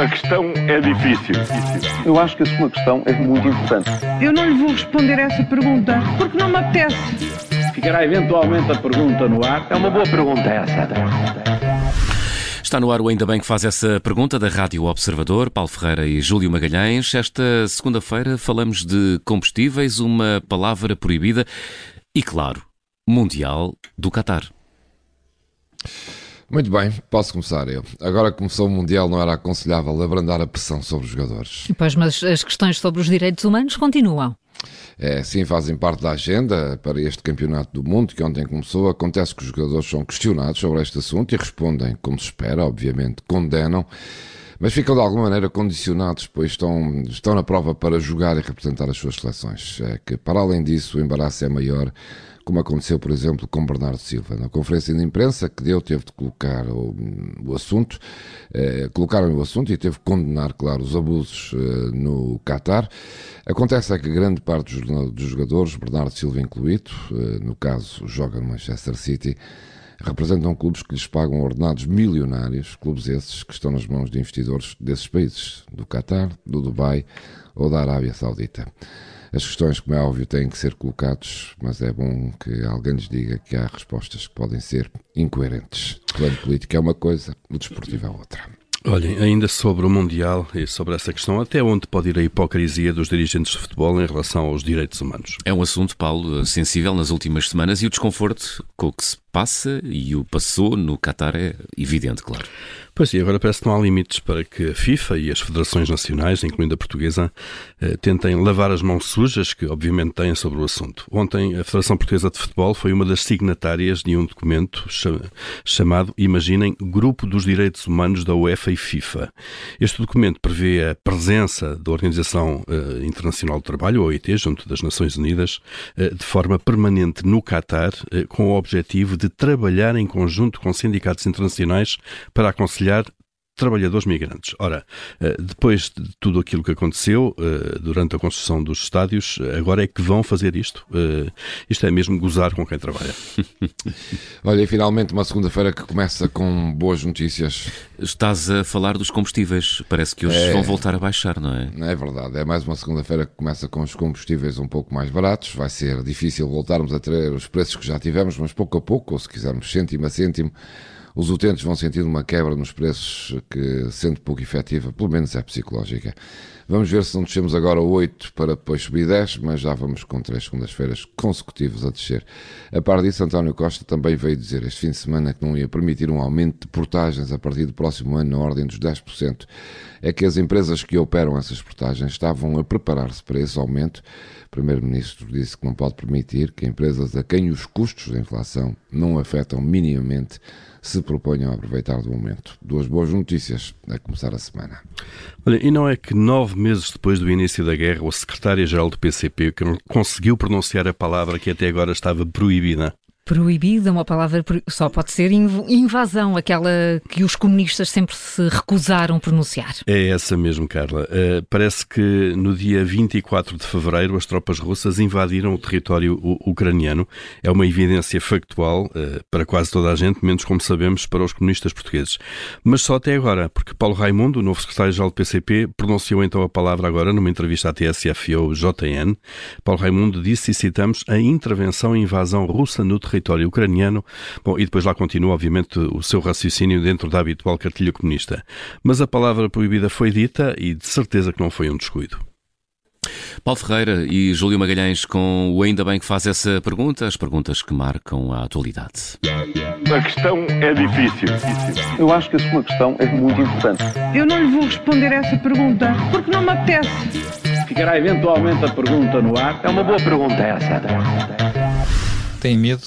A questão é difícil. Eu acho que a sua questão é muito importante. Eu não lhe vou responder essa pergunta porque não me apetece. Ficará eventualmente a pergunta no ar. É uma boa pergunta essa. Está no ar o Ainda Bem que faz essa pergunta da Rádio Observador, Paulo Ferreira e Júlio Magalhães. Esta segunda-feira falamos de combustíveis, uma palavra proibida e, claro, mundial do Qatar. Muito bem, posso começar eu. Agora que começou o Mundial, não era aconselhável abrandar a pressão sobre os jogadores. Pois, mas as questões sobre os direitos humanos continuam. É, sim, fazem parte da agenda para este Campeonato do Mundo, que ontem começou. Acontece que os jogadores são questionados sobre este assunto e respondem como se espera, obviamente, condenam, mas ficam de alguma maneira condicionados, pois estão, estão na prova para jogar e representar as suas seleções. É que, para além disso, o embaraço é maior como aconteceu, por exemplo, com Bernardo Silva. Na conferência de imprensa que deu, teve de colocar o, o assunto, eh, colocaram o assunto e teve de condenar, claro, os abusos eh, no Qatar. Acontece é que grande parte dos, dos jogadores, Bernardo Silva incluído, eh, no caso joga no Manchester City, representam clubes que lhes pagam ordenados milionários, clubes esses que estão nas mãos de investidores desses países, do Qatar, do Dubai ou da Arábia Saudita. As questões, como é óbvio, têm que ser colocadas, mas é bom que alguém lhes diga que há respostas que podem ser incoerentes. O plano político é uma coisa, o desportivo é outra. Olhem, ainda sobre o Mundial e sobre essa questão, até onde pode ir a hipocrisia dos dirigentes de futebol em relação aos direitos humanos? É um assunto, Paulo, sensível nas últimas semanas e o desconforto com o que se passa e o passou no Qatar é evidente, claro. Pois e agora parece que não há limites para que a FIFA e as federações nacionais, incluindo a portuguesa, eh, tentem lavar as mãos sujas que obviamente têm sobre o assunto. Ontem a Federação Portuguesa de Futebol foi uma das signatárias de um documento chamado, imaginem, Grupo dos Direitos Humanos da UEFA e FIFA. Este documento prevê a presença da Organização eh, Internacional do Trabalho, a OIT, junto das Nações Unidas, eh, de forma permanente no Qatar, com o objetivo de trabalhar em conjunto com sindicatos internacionais para aconselhar trabalhadores migrantes. Ora, eh, depois de tudo aquilo que aconteceu eh, durante a construção dos estádios, agora é que vão fazer isto? Eh, isto é mesmo gozar com quem trabalha. Olha, e finalmente uma segunda-feira que começa com boas notícias. Estás a falar dos combustíveis. Parece que hoje é, vão voltar a baixar, não é? É verdade. É mais uma segunda-feira que começa com os combustíveis um pouco mais baratos. Vai ser difícil voltarmos a ter os preços que já tivemos, mas pouco a pouco, ou se quisermos cêntimo a cêntimo, os utentes vão sentindo uma quebra nos preços que, sendo pouco efetiva, pelo menos é psicológica. Vamos ver se não descemos agora 8 para depois subir 10, mas já vamos com três segundas-feiras consecutivas a descer. A par disso, António Costa também veio dizer este fim de semana que não ia permitir um aumento de portagens a partir do próximo ano na ordem dos 10%. É que as empresas que operam essas portagens estavam a preparar-se para esse aumento. O Primeiro-Ministro disse que não pode permitir que empresas a quem os custos da inflação não afetam minimamente se proponham a aproveitar do momento. Duas boas notícias a começar a semana. Olha, e não é que nove meses depois do início da guerra, o secretário-geral do PCP conseguiu pronunciar a palavra que até agora estava proibida? Proibida, uma palavra só pode ser invasão, aquela que os comunistas sempre se recusaram a pronunciar. É essa mesmo, Carla. Uh, parece que no dia 24 de fevereiro as tropas russas invadiram o território ucraniano. É uma evidência factual uh, para quase toda a gente, menos como sabemos para os comunistas portugueses. Mas só até agora, porque Paulo Raimundo, o novo secretário-geral do PCP, pronunciou então a palavra agora numa entrevista à TSFO JN. Paulo Raimundo disse, e citamos, a intervenção e invasão russa no território território ucraniano. Bom, e depois lá continua, obviamente, o seu raciocínio dentro da habitual cartilha comunista. Mas a palavra proibida foi dita e de certeza que não foi um descuido. Paulo Ferreira e Júlio Magalhães com o Ainda Bem que faz essa pergunta, as perguntas que marcam a atualidade. A questão é difícil. Eu acho que a sua questão é muito importante. Eu não lhe vou responder essa pergunta porque não me apetece. Ficará eventualmente a pergunta no ar. É uma boa pergunta essa. Tem medo